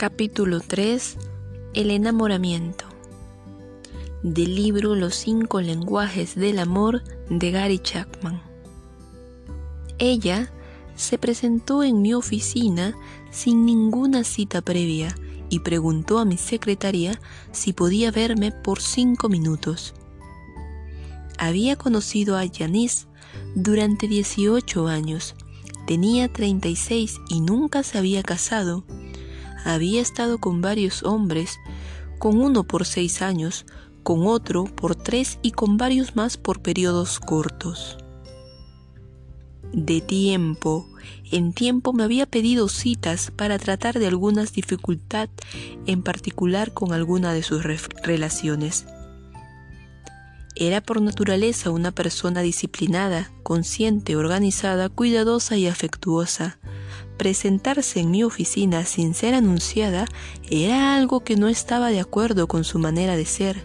Capítulo 3 El enamoramiento del libro Los cinco lenguajes del amor de Gary Chapman. Ella se presentó en mi oficina sin ninguna cita previa y preguntó a mi secretaria si podía verme por cinco minutos. Había conocido a Janice durante 18 años, tenía 36 y nunca se había casado. Había estado con varios hombres, con uno por seis años, con otro por tres y con varios más por periodos cortos. De tiempo en tiempo me había pedido citas para tratar de algunas dificultad, en particular con alguna de sus relaciones. Era por naturaleza una persona disciplinada, consciente, organizada, cuidadosa y afectuosa. Presentarse en mi oficina sin ser anunciada era algo que no estaba de acuerdo con su manera de ser.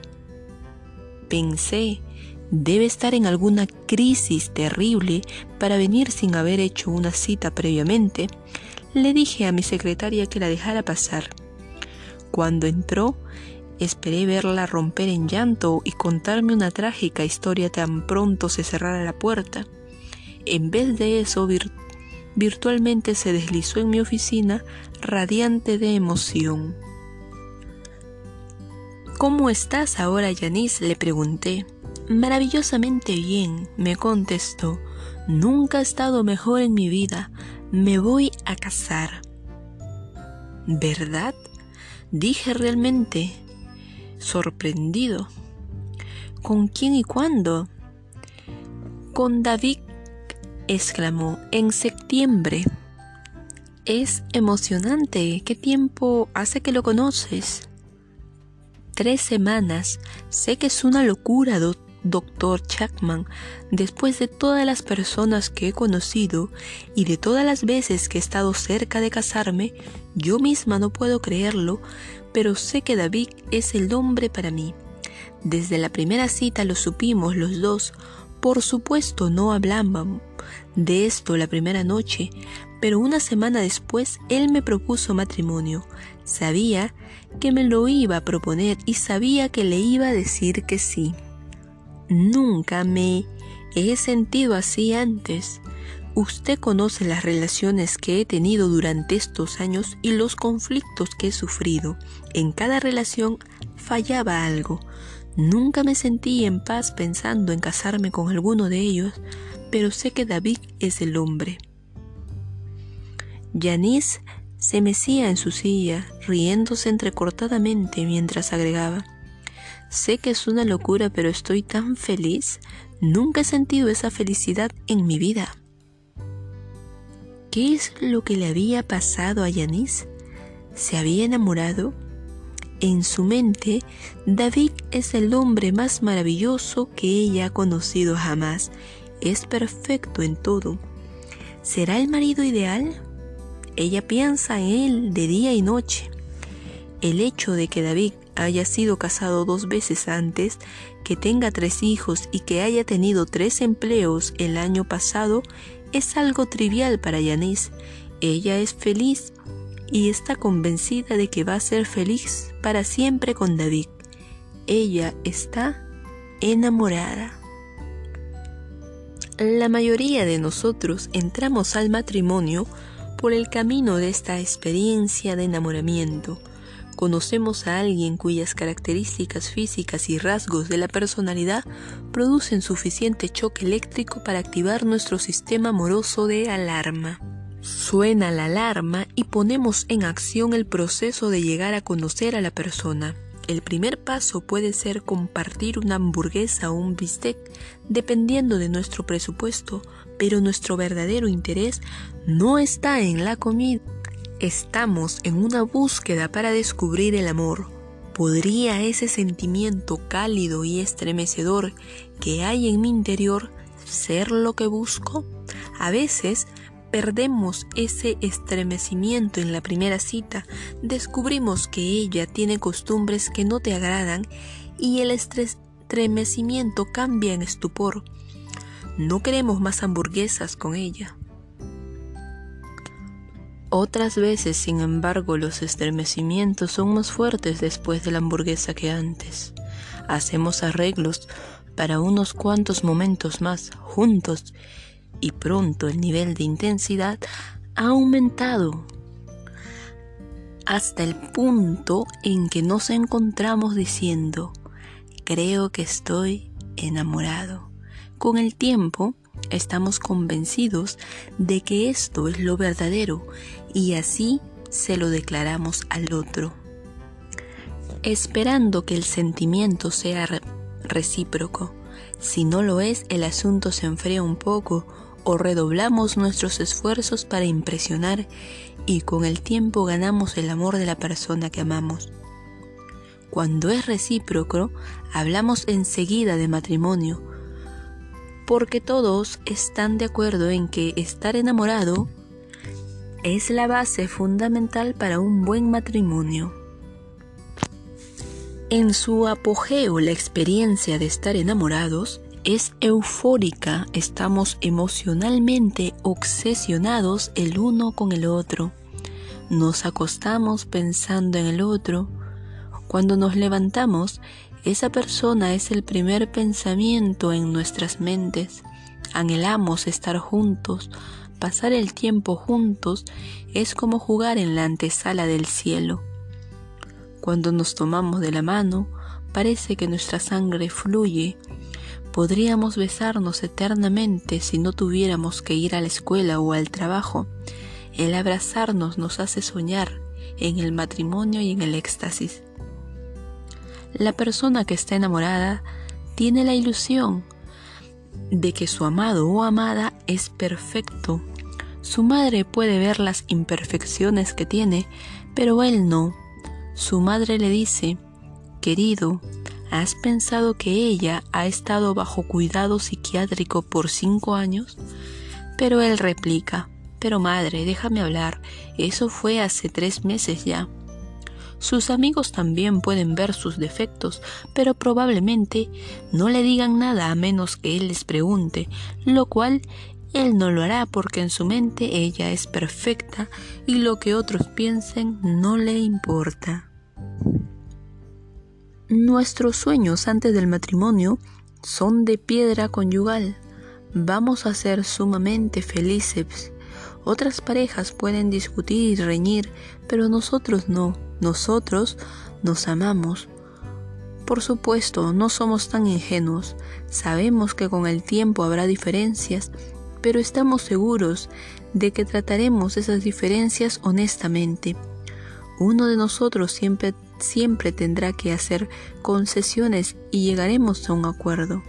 Pensé, debe estar en alguna crisis terrible para venir sin haber hecho una cita previamente. Le dije a mi secretaria que la dejara pasar. Cuando entró, esperé verla romper en llanto y contarme una trágica historia tan pronto se cerrara la puerta. En vez de eso, virtualmente se deslizó en mi oficina radiante de emoción. ¿Cómo estás ahora, Yanis? le pregunté. Maravillosamente bien, me contestó. Nunca he estado mejor en mi vida. Me voy a casar. ¿Verdad? Dije realmente, sorprendido. ¿Con quién y cuándo? Con David, exclamó, en septiembre. Es emocionante. ¿Qué tiempo hace que lo conoces? tres semanas. Sé que es una locura, doctor Chapman. Después de todas las personas que he conocido y de todas las veces que he estado cerca de casarme, yo misma no puedo creerlo, pero sé que David es el hombre para mí. Desde la primera cita lo supimos los dos. Por supuesto no hablábamos de esto la primera noche, pero una semana después él me propuso matrimonio. Sabía que me lo iba a proponer y sabía que le iba a decir que sí. Nunca me he sentido así antes. Usted conoce las relaciones que he tenido durante estos años y los conflictos que he sufrido. En cada relación fallaba algo. Nunca me sentí en paz pensando en casarme con alguno de ellos, pero sé que David es el hombre. Yanis se mecía en su silla, riéndose entrecortadamente mientras agregaba, Sé que es una locura, pero estoy tan feliz. Nunca he sentido esa felicidad en mi vida. ¿Qué es lo que le había pasado a Yanis? ¿Se había enamorado? En su mente, David es el hombre más maravilloso que ella ha conocido jamás. Es perfecto en todo. ¿Será el marido ideal? Ella piensa en él de día y noche. El hecho de que David haya sido casado dos veces antes, que tenga tres hijos y que haya tenido tres empleos el año pasado es algo trivial para Yanis. Ella es feliz y está convencida de que va a ser feliz para siempre con David. Ella está enamorada. La mayoría de nosotros entramos al matrimonio por el camino de esta experiencia de enamoramiento, conocemos a alguien cuyas características físicas y rasgos de la personalidad producen suficiente choque eléctrico para activar nuestro sistema amoroso de alarma. Suena la alarma y ponemos en acción el proceso de llegar a conocer a la persona. El primer paso puede ser compartir una hamburguesa o un bistec, dependiendo de nuestro presupuesto, pero nuestro verdadero interés no está en la comida. Estamos en una búsqueda para descubrir el amor. ¿Podría ese sentimiento cálido y estremecedor que hay en mi interior ser lo que busco? A veces perdemos ese estremecimiento en la primera cita, descubrimos que ella tiene costumbres que no te agradan y el estremecimiento cambia en estupor. No queremos más hamburguesas con ella. Otras veces, sin embargo, los estremecimientos son más fuertes después de la hamburguesa que antes. Hacemos arreglos para unos cuantos momentos más juntos y pronto el nivel de intensidad ha aumentado hasta el punto en que nos encontramos diciendo, creo que estoy enamorado. Con el tiempo, estamos convencidos de que esto es lo verdadero y así se lo declaramos al otro, esperando que el sentimiento sea recíproco. Si no lo es, el asunto se enfría un poco o redoblamos nuestros esfuerzos para impresionar y con el tiempo ganamos el amor de la persona que amamos. Cuando es recíproco, hablamos enseguida de matrimonio, porque todos están de acuerdo en que estar enamorado es la base fundamental para un buen matrimonio. En su apogeo, la experiencia de estar enamorados es eufórica, estamos emocionalmente obsesionados el uno con el otro. Nos acostamos pensando en el otro. Cuando nos levantamos, esa persona es el primer pensamiento en nuestras mentes. Anhelamos estar juntos, pasar el tiempo juntos es como jugar en la antesala del cielo. Cuando nos tomamos de la mano, parece que nuestra sangre fluye Podríamos besarnos eternamente si no tuviéramos que ir a la escuela o al trabajo. El abrazarnos nos hace soñar en el matrimonio y en el éxtasis. La persona que está enamorada tiene la ilusión de que su amado o amada es perfecto. Su madre puede ver las imperfecciones que tiene, pero él no. Su madre le dice, querido, ¿Has pensado que ella ha estado bajo cuidado psiquiátrico por cinco años? Pero él replica, pero madre, déjame hablar, eso fue hace tres meses ya. Sus amigos también pueden ver sus defectos, pero probablemente no le digan nada a menos que él les pregunte, lo cual él no lo hará porque en su mente ella es perfecta y lo que otros piensen no le importa. Nuestros sueños antes del matrimonio son de piedra conyugal. Vamos a ser sumamente felices. Otras parejas pueden discutir y reñir, pero nosotros no. Nosotros nos amamos. Por supuesto, no somos tan ingenuos. Sabemos que con el tiempo habrá diferencias, pero estamos seguros de que trataremos esas diferencias honestamente. Uno de nosotros siempre siempre tendrá que hacer concesiones y llegaremos a un acuerdo.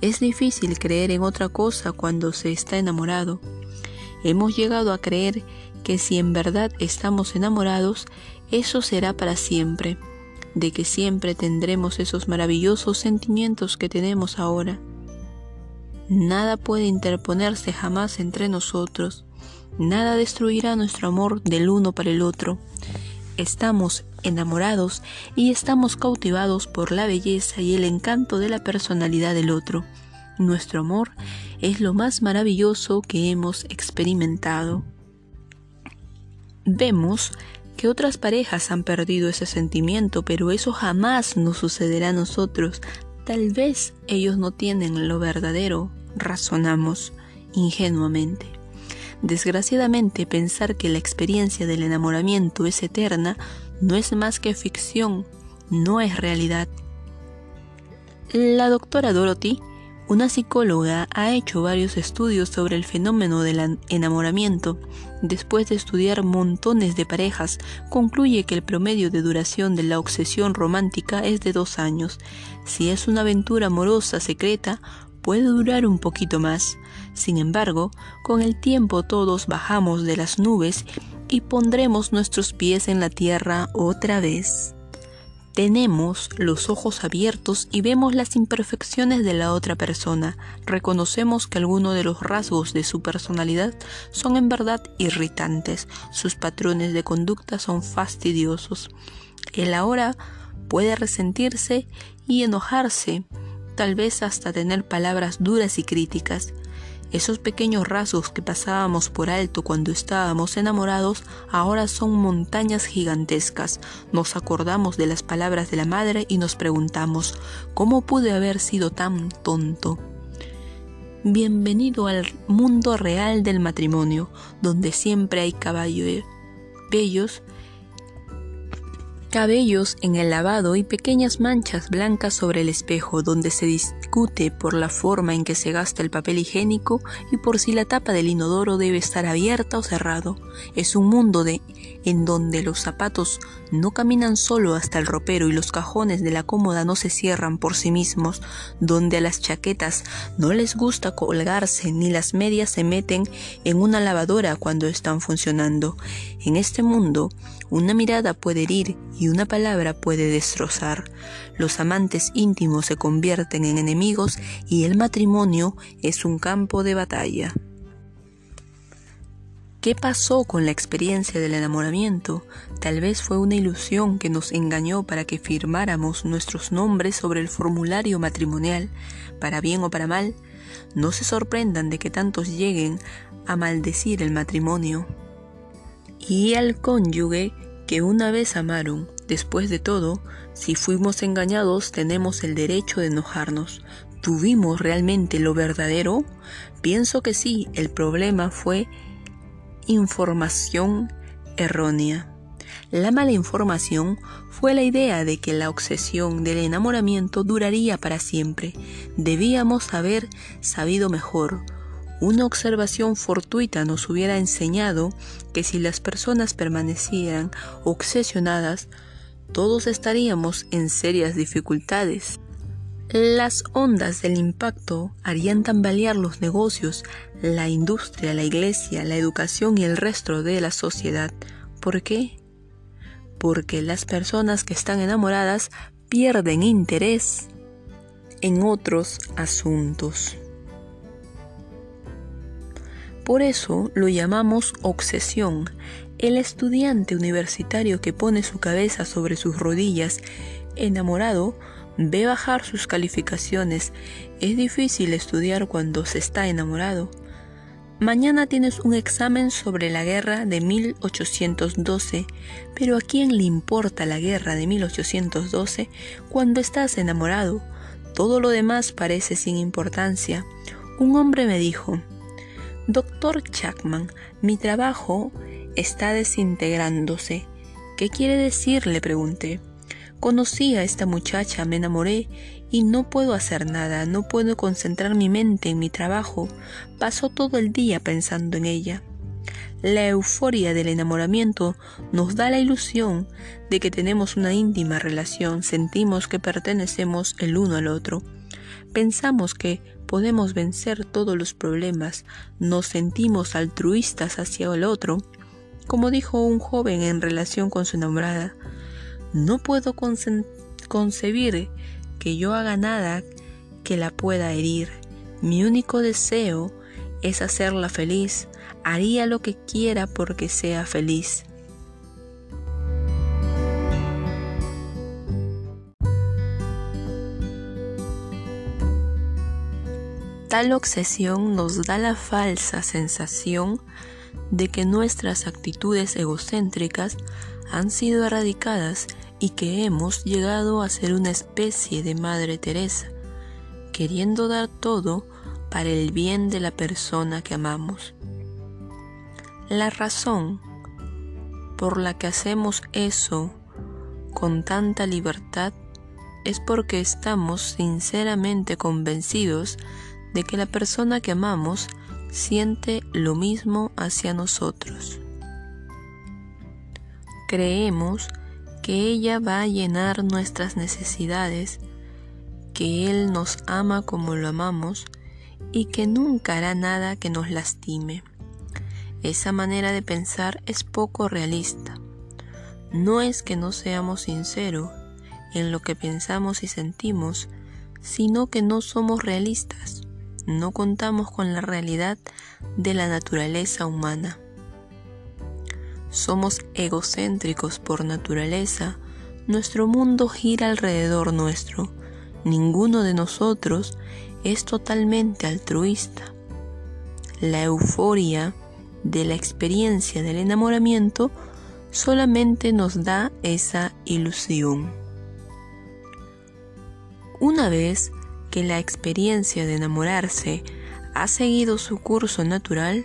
Es difícil creer en otra cosa cuando se está enamorado. Hemos llegado a creer que si en verdad estamos enamorados, eso será para siempre, de que siempre tendremos esos maravillosos sentimientos que tenemos ahora. Nada puede interponerse jamás entre nosotros, nada destruirá nuestro amor del uno para el otro. Estamos enamorados y estamos cautivados por la belleza y el encanto de la personalidad del otro. Nuestro amor es lo más maravilloso que hemos experimentado. Vemos que otras parejas han perdido ese sentimiento, pero eso jamás nos sucederá a nosotros. Tal vez ellos no tienen lo verdadero, razonamos ingenuamente. Desgraciadamente, pensar que la experiencia del enamoramiento es eterna no es más que ficción, no es realidad. La doctora Dorothy, una psicóloga, ha hecho varios estudios sobre el fenómeno del enamoramiento. Después de estudiar montones de parejas, concluye que el promedio de duración de la obsesión romántica es de dos años. Si es una aventura amorosa secreta, puede durar un poquito más. Sin embargo, con el tiempo todos bajamos de las nubes y pondremos nuestros pies en la tierra otra vez. Tenemos los ojos abiertos y vemos las imperfecciones de la otra persona. Reconocemos que algunos de los rasgos de su personalidad son en verdad irritantes. Sus patrones de conducta son fastidiosos. Él ahora puede resentirse y enojarse, tal vez hasta tener palabras duras y críticas. Esos pequeños rasgos que pasábamos por alto cuando estábamos enamorados ahora son montañas gigantescas. Nos acordamos de las palabras de la madre y nos preguntamos, ¿cómo pude haber sido tan tonto? Bienvenido al mundo real del matrimonio, donde siempre hay caballos bellos cabellos en el lavado y pequeñas manchas blancas sobre el espejo donde se discute por la forma en que se gasta el papel higiénico y por si la tapa del inodoro debe estar abierta o cerrado. Es un mundo de en donde los zapatos no caminan solo hasta el ropero y los cajones de la cómoda no se cierran por sí mismos, donde a las chaquetas no les gusta colgarse ni las medias se meten en una lavadora cuando están funcionando. En este mundo, una mirada puede herir y una palabra puede destrozar. Los amantes íntimos se convierten en enemigos y el matrimonio es un campo de batalla. ¿Qué pasó con la experiencia del enamoramiento? Tal vez fue una ilusión que nos engañó para que firmáramos nuestros nombres sobre el formulario matrimonial, para bien o para mal. No se sorprendan de que tantos lleguen a maldecir el matrimonio. Y al cónyuge que una vez amaron. Después de todo, si fuimos engañados tenemos el derecho de enojarnos. ¿Tuvimos realmente lo verdadero? Pienso que sí, el problema fue información errónea. La mala información fue la idea de que la obsesión del enamoramiento duraría para siempre. Debíamos haber sabido mejor. Una observación fortuita nos hubiera enseñado que si las personas permanecieran obsesionadas, todos estaríamos en serias dificultades. Las ondas del impacto harían tambalear los negocios, la industria, la iglesia, la educación y el resto de la sociedad. ¿Por qué? Porque las personas que están enamoradas pierden interés en otros asuntos. Por eso lo llamamos obsesión. El estudiante universitario que pone su cabeza sobre sus rodillas, enamorado, ve bajar sus calificaciones. Es difícil estudiar cuando se está enamorado. Mañana tienes un examen sobre la guerra de 1812, pero ¿a quién le importa la guerra de 1812 cuando estás enamorado? Todo lo demás parece sin importancia. Un hombre me dijo, Doctor Chapman, mi trabajo está desintegrándose. ¿Qué quiere decir? le pregunté. Conocí a esta muchacha, me enamoré y no puedo hacer nada, no puedo concentrar mi mente en mi trabajo. Paso todo el día pensando en ella. La euforia del enamoramiento nos da la ilusión de que tenemos una íntima relación, sentimos que pertenecemos el uno al otro. Pensamos que podemos vencer todos los problemas, nos sentimos altruistas hacia el otro. Como dijo un joven en relación con su enamorada, no puedo concebir que yo haga nada que la pueda herir. Mi único deseo es hacerla feliz. Haría lo que quiera porque sea feliz. Tal obsesión nos da la falsa sensación de que nuestras actitudes egocéntricas han sido erradicadas y que hemos llegado a ser una especie de Madre Teresa, queriendo dar todo para el bien de la persona que amamos. La razón por la que hacemos eso con tanta libertad es porque estamos sinceramente convencidos de que la persona que amamos siente lo mismo hacia nosotros. Creemos que ella va a llenar nuestras necesidades, que Él nos ama como lo amamos y que nunca hará nada que nos lastime. Esa manera de pensar es poco realista. No es que no seamos sinceros en lo que pensamos y sentimos, sino que no somos realistas, no contamos con la realidad de la naturaleza humana. Somos egocéntricos por naturaleza, nuestro mundo gira alrededor nuestro, ninguno de nosotros es totalmente altruista. La euforia de la experiencia del enamoramiento solamente nos da esa ilusión. Una vez que la experiencia de enamorarse ha seguido su curso natural,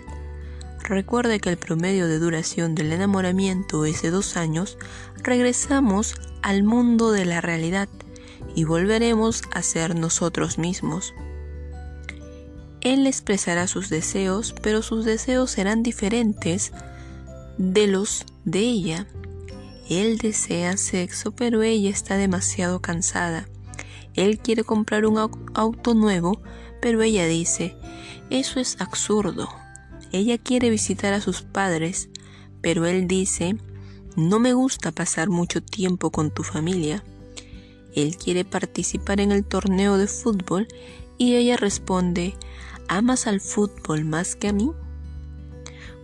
recuerde que el promedio de duración del enamoramiento es de dos años, regresamos al mundo de la realidad y volveremos a ser nosotros mismos. Él expresará sus deseos, pero sus deseos serán diferentes de los de ella. Él desea sexo, pero ella está demasiado cansada. Él quiere comprar un auto nuevo, pero ella dice, eso es absurdo. Ella quiere visitar a sus padres, pero él dice, no me gusta pasar mucho tiempo con tu familia. Él quiere participar en el torneo de fútbol y ella responde, ¿amas al fútbol más que a mí?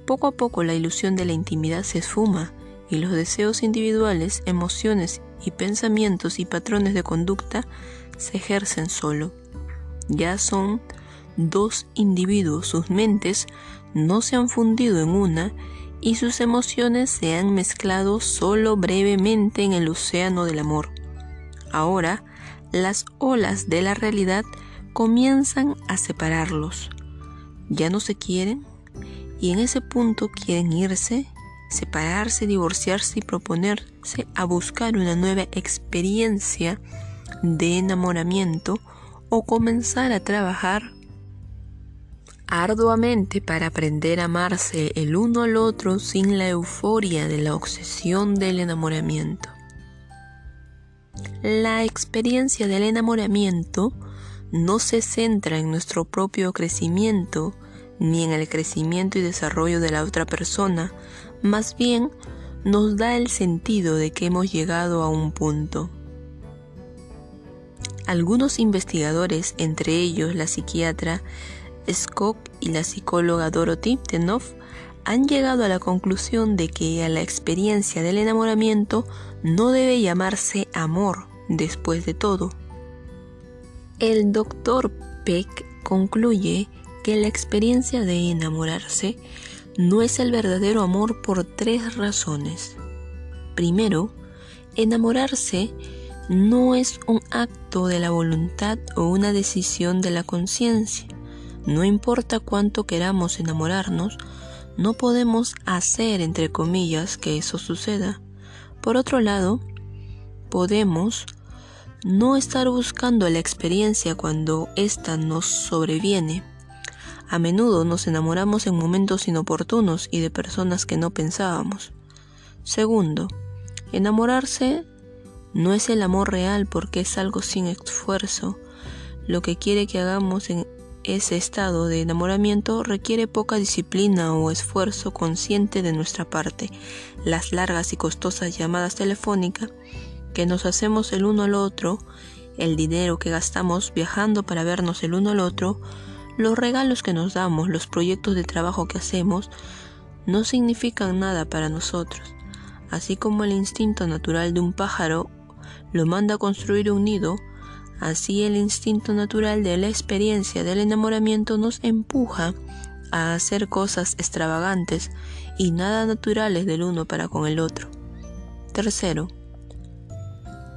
Poco a poco la ilusión de la intimidad se esfuma y los deseos individuales, emociones y pensamientos y patrones de conducta se ejercen solo. Ya son dos individuos, sus mentes no se han fundido en una y sus emociones se han mezclado solo brevemente en el océano del amor. Ahora, las olas de la realidad comienzan a separarlos. Ya no se quieren y en ese punto quieren irse, separarse, divorciarse y proponerse a buscar una nueva experiencia de enamoramiento o comenzar a trabajar arduamente para aprender a amarse el uno al otro sin la euforia de la obsesión del enamoramiento. La experiencia del enamoramiento no se centra en nuestro propio crecimiento ni en el crecimiento y desarrollo de la otra persona, más bien nos da el sentido de que hemos llegado a un punto. Algunos investigadores, entre ellos la psiquiatra Scott y la psicóloga Dorothy Tenoff, han llegado a la conclusión de que a la experiencia del enamoramiento no debe llamarse amor después de todo. El doctor Peck concluye que la experiencia de enamorarse no es el verdadero amor por tres razones. Primero, enamorarse no es un acto de la voluntad o una decisión de la conciencia. No importa cuánto queramos enamorarnos, no podemos hacer, entre comillas, que eso suceda. Por otro lado, podemos no estar buscando la experiencia cuando ésta nos sobreviene. A menudo nos enamoramos en momentos inoportunos y de personas que no pensábamos. Segundo, enamorarse no es el amor real porque es algo sin esfuerzo. Lo que quiere que hagamos en ese estado de enamoramiento requiere poca disciplina o esfuerzo consciente de nuestra parte. Las largas y costosas llamadas telefónicas que nos hacemos el uno al otro, el dinero que gastamos viajando para vernos el uno al otro, los regalos que nos damos, los proyectos de trabajo que hacemos, no significan nada para nosotros. Así como el instinto natural de un pájaro lo manda a construir un nido, Así el instinto natural de la experiencia del enamoramiento nos empuja a hacer cosas extravagantes y nada naturales del uno para con el otro. Tercero,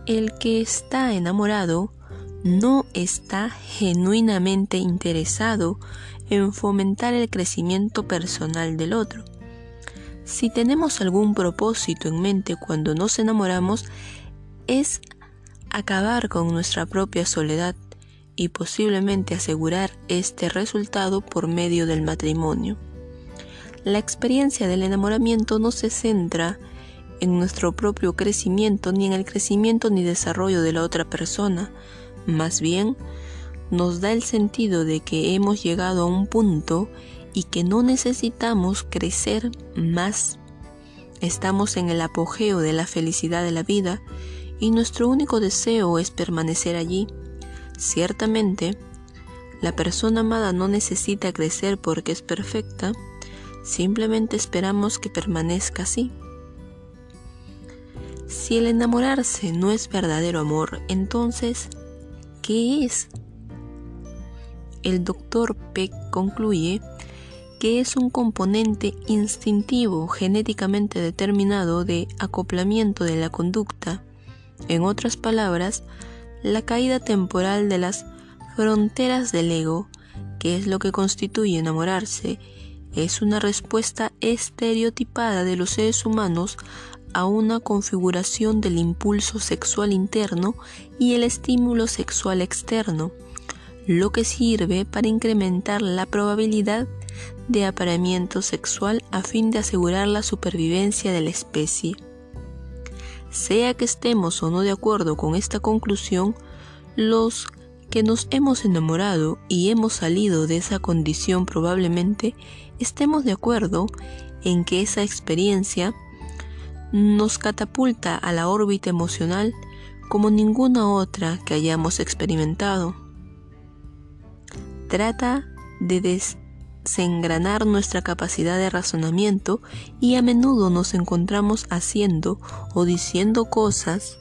el que está enamorado no está genuinamente interesado en fomentar el crecimiento personal del otro. Si tenemos algún propósito en mente cuando nos enamoramos, es acabar con nuestra propia soledad y posiblemente asegurar este resultado por medio del matrimonio. La experiencia del enamoramiento no se centra en nuestro propio crecimiento ni en el crecimiento ni desarrollo de la otra persona, más bien nos da el sentido de que hemos llegado a un punto y que no necesitamos crecer más. Estamos en el apogeo de la felicidad de la vida y nuestro único deseo es permanecer allí. Ciertamente, la persona amada no necesita crecer porque es perfecta, simplemente esperamos que permanezca así. Si el enamorarse no es verdadero amor, entonces, ¿qué es? El doctor Peck concluye que es un componente instintivo genéticamente determinado de acoplamiento de la conducta. En otras palabras, la caída temporal de las fronteras del ego, que es lo que constituye enamorarse, es una respuesta estereotipada de los seres humanos a una configuración del impulso sexual interno y el estímulo sexual externo, lo que sirve para incrementar la probabilidad de apareamiento sexual a fin de asegurar la supervivencia de la especie. Sea que estemos o no de acuerdo con esta conclusión, los que nos hemos enamorado y hemos salido de esa condición probablemente estemos de acuerdo en que esa experiencia nos catapulta a la órbita emocional como ninguna otra que hayamos experimentado. Trata de desengranar nuestra capacidad de razonamiento y a menudo nos encontramos haciendo o diciendo cosas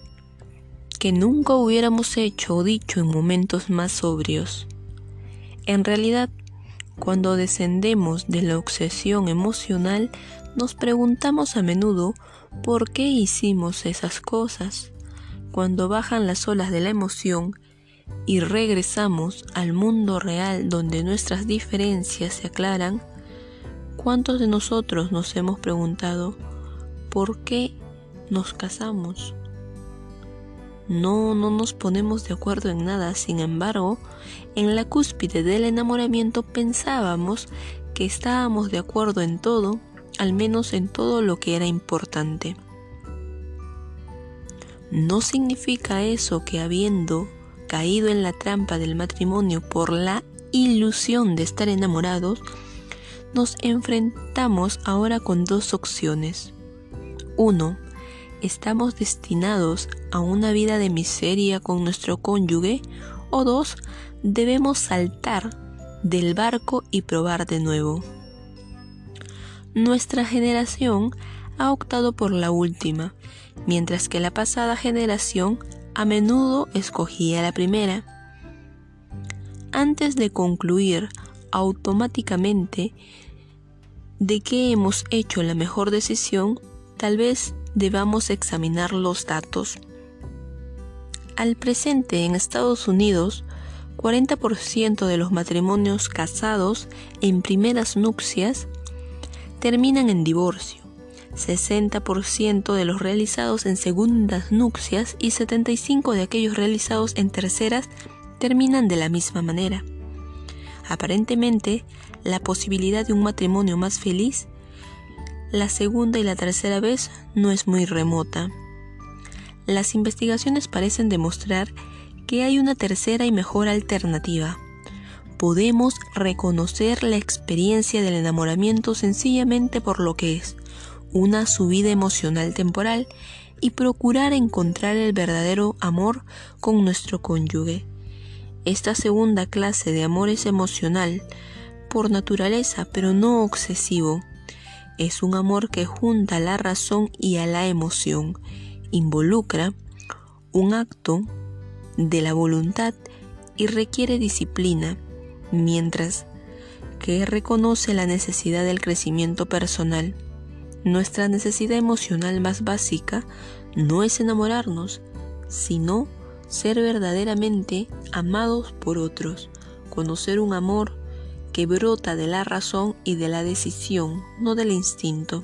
que nunca hubiéramos hecho o dicho en momentos más sobrios. En realidad, cuando descendemos de la obsesión emocional, nos preguntamos a menudo por qué hicimos esas cosas. Cuando bajan las olas de la emoción y regresamos al mundo real donde nuestras diferencias se aclaran, ¿cuántos de nosotros nos hemos preguntado por qué nos casamos? No, no nos ponemos de acuerdo en nada, sin embargo, en la cúspide del enamoramiento pensábamos que estábamos de acuerdo en todo, al menos en todo lo que era importante. No significa eso que habiendo caído en la trampa del matrimonio por la ilusión de estar enamorados, nos enfrentamos ahora con dos opciones. Uno, estamos destinados a una vida de miseria con nuestro cónyuge o dos, debemos saltar del barco y probar de nuevo. Nuestra generación ha optado por la última, mientras que la pasada generación a menudo escogía la primera. Antes de concluir automáticamente de que hemos hecho la mejor decisión, tal vez debamos examinar los datos. Al presente en Estados Unidos, 40% de los matrimonios casados en primeras nupcias terminan en divorcio, 60% de los realizados en segundas nupcias y 75% de aquellos realizados en terceras terminan de la misma manera. Aparentemente, la posibilidad de un matrimonio más feliz la segunda y la tercera vez no es muy remota. Las investigaciones parecen demostrar que hay una tercera y mejor alternativa. Podemos reconocer la experiencia del enamoramiento sencillamente por lo que es, una subida emocional temporal, y procurar encontrar el verdadero amor con nuestro cónyuge. Esta segunda clase de amor es emocional, por naturaleza, pero no obsesivo. Es un amor que junta a la razón y a la emoción, involucra un acto de la voluntad y requiere disciplina, mientras que reconoce la necesidad del crecimiento personal. Nuestra necesidad emocional más básica no es enamorarnos, sino ser verdaderamente amados por otros, conocer un amor que brota de la razón y de la decisión, no del instinto.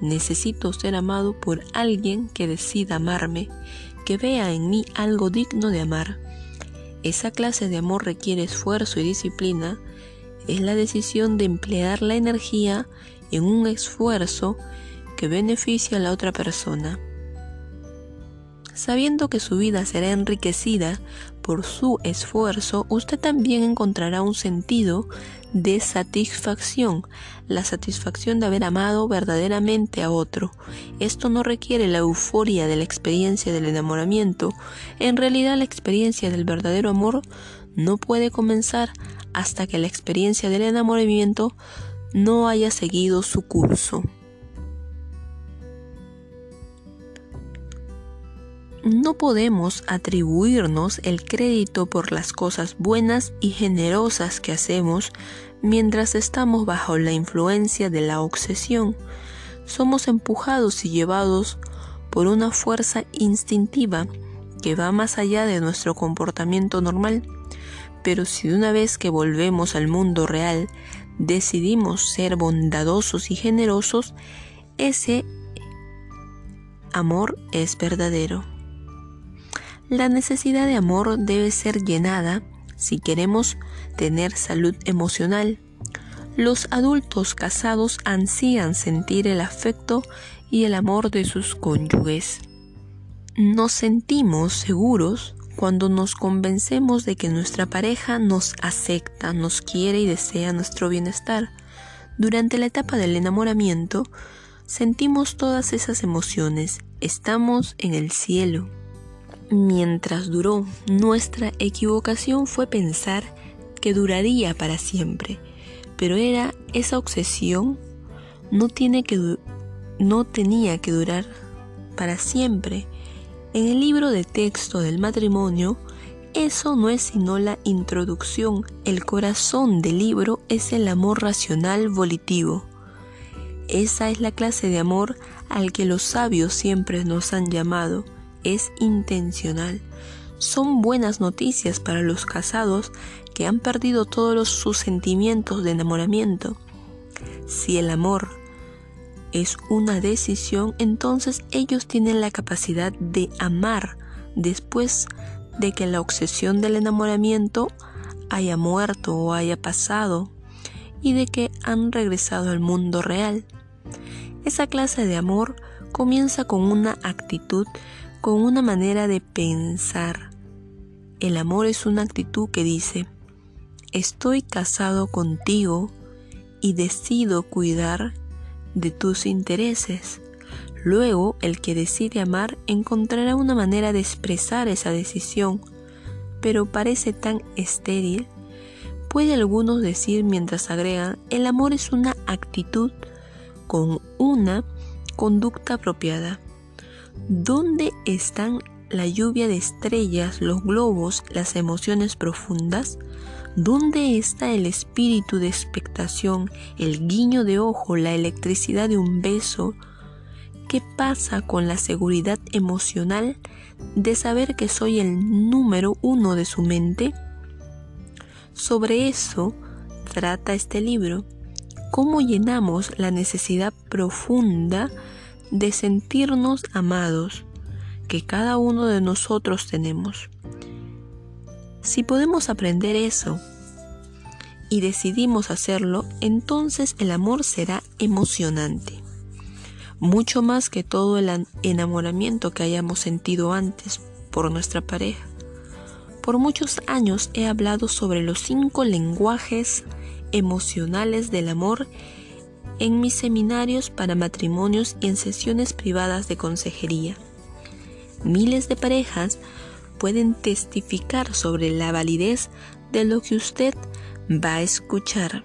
Necesito ser amado por alguien que decida amarme, que vea en mí algo digno de amar. Esa clase de amor requiere esfuerzo y disciplina. Es la decisión de emplear la energía en un esfuerzo que beneficia a la otra persona. Sabiendo que su vida será enriquecida por su esfuerzo, usted también encontrará un sentido de satisfacción, la satisfacción de haber amado verdaderamente a otro. Esto no requiere la euforia de la experiencia del enamoramiento. En realidad la experiencia del verdadero amor no puede comenzar hasta que la experiencia del enamoramiento no haya seguido su curso. No podemos atribuirnos el crédito por las cosas buenas y generosas que hacemos mientras estamos bajo la influencia de la obsesión, somos empujados y llevados por una fuerza instintiva que va más allá de nuestro comportamiento normal. Pero si de una vez que volvemos al mundo real decidimos ser bondadosos y generosos, ese amor es verdadero. La necesidad de amor debe ser llenada si queremos tener salud emocional. Los adultos casados ansían sentir el afecto y el amor de sus cónyuges. Nos sentimos seguros cuando nos convencemos de que nuestra pareja nos acepta, nos quiere y desea nuestro bienestar. Durante la etapa del enamoramiento, sentimos todas esas emociones, estamos en el cielo. Mientras duró, nuestra equivocación fue pensar que duraría para siempre, pero era esa obsesión no, tenía que durar para siempre. En el libro de texto del matrimonio, eso no es sino la introducción. El corazón del libro es el amor racional volitivo. Esa es la clase de amor al que los sabios siempre nos han llamado. Es intencional. Son buenas noticias para los casados que han perdido todos sus sentimientos de enamoramiento. Si el amor es una decisión, entonces ellos tienen la capacidad de amar después de que la obsesión del enamoramiento haya muerto o haya pasado y de que han regresado al mundo real. Esa clase de amor comienza con una actitud, con una manera de pensar. El amor es una actitud que dice, estoy casado contigo y decido cuidar de tus intereses. Luego, el que decide amar encontrará una manera de expresar esa decisión, pero parece tan estéril. Puede algunos decir mientras agregan, el amor es una actitud con una conducta apropiada. ¿Dónde están la lluvia de estrellas, los globos, las emociones profundas? ¿Dónde está el espíritu de expectación, el guiño de ojo, la electricidad de un beso? ¿Qué pasa con la seguridad emocional de saber que soy el número uno de su mente? Sobre eso trata este libro cómo llenamos la necesidad profunda de sentirnos amados que cada uno de nosotros tenemos. Si podemos aprender eso y decidimos hacerlo, entonces el amor será emocionante. Mucho más que todo el enamoramiento que hayamos sentido antes por nuestra pareja. Por muchos años he hablado sobre los cinco lenguajes emocionales del amor en mis seminarios para matrimonios y en sesiones privadas de consejería. Miles de parejas pueden testificar sobre la validez de lo que usted va a escuchar.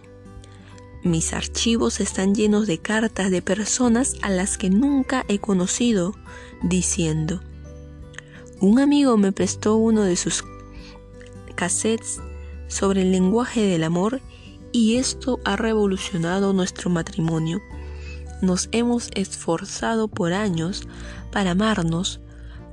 Mis archivos están llenos de cartas de personas a las que nunca he conocido diciendo, un amigo me prestó uno de sus cassettes sobre el lenguaje del amor y esto ha revolucionado nuestro matrimonio. Nos hemos esforzado por años para amarnos,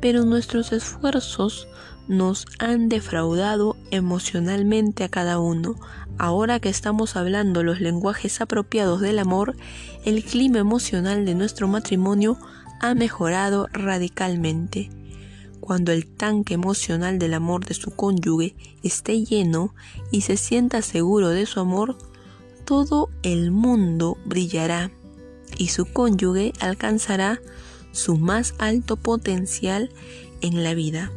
pero nuestros esfuerzos nos han defraudado emocionalmente a cada uno. Ahora que estamos hablando los lenguajes apropiados del amor, el clima emocional de nuestro matrimonio ha mejorado radicalmente. Cuando el tanque emocional del amor de su cónyuge esté lleno y se sienta seguro de su amor, todo el mundo brillará y su cónyuge alcanzará su más alto potencial en la vida.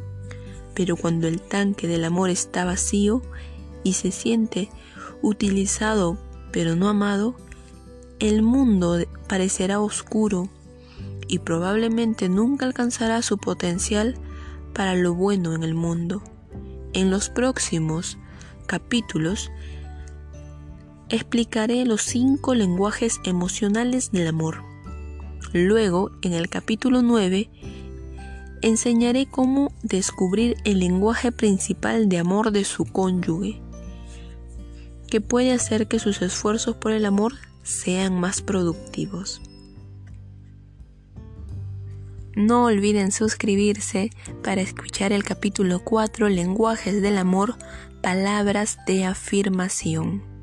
Pero cuando el tanque del amor está vacío y se siente utilizado pero no amado, el mundo parecerá oscuro y probablemente nunca alcanzará su potencial para lo bueno en el mundo. En los próximos capítulos explicaré los cinco lenguajes emocionales del amor. Luego, en el capítulo 9, enseñaré cómo descubrir el lenguaje principal de amor de su cónyuge. que puede hacer que sus esfuerzos por el amor sean más productivos. No olviden suscribirse para escuchar el capítulo 4 Lenguajes del Amor, Palabras de Afirmación.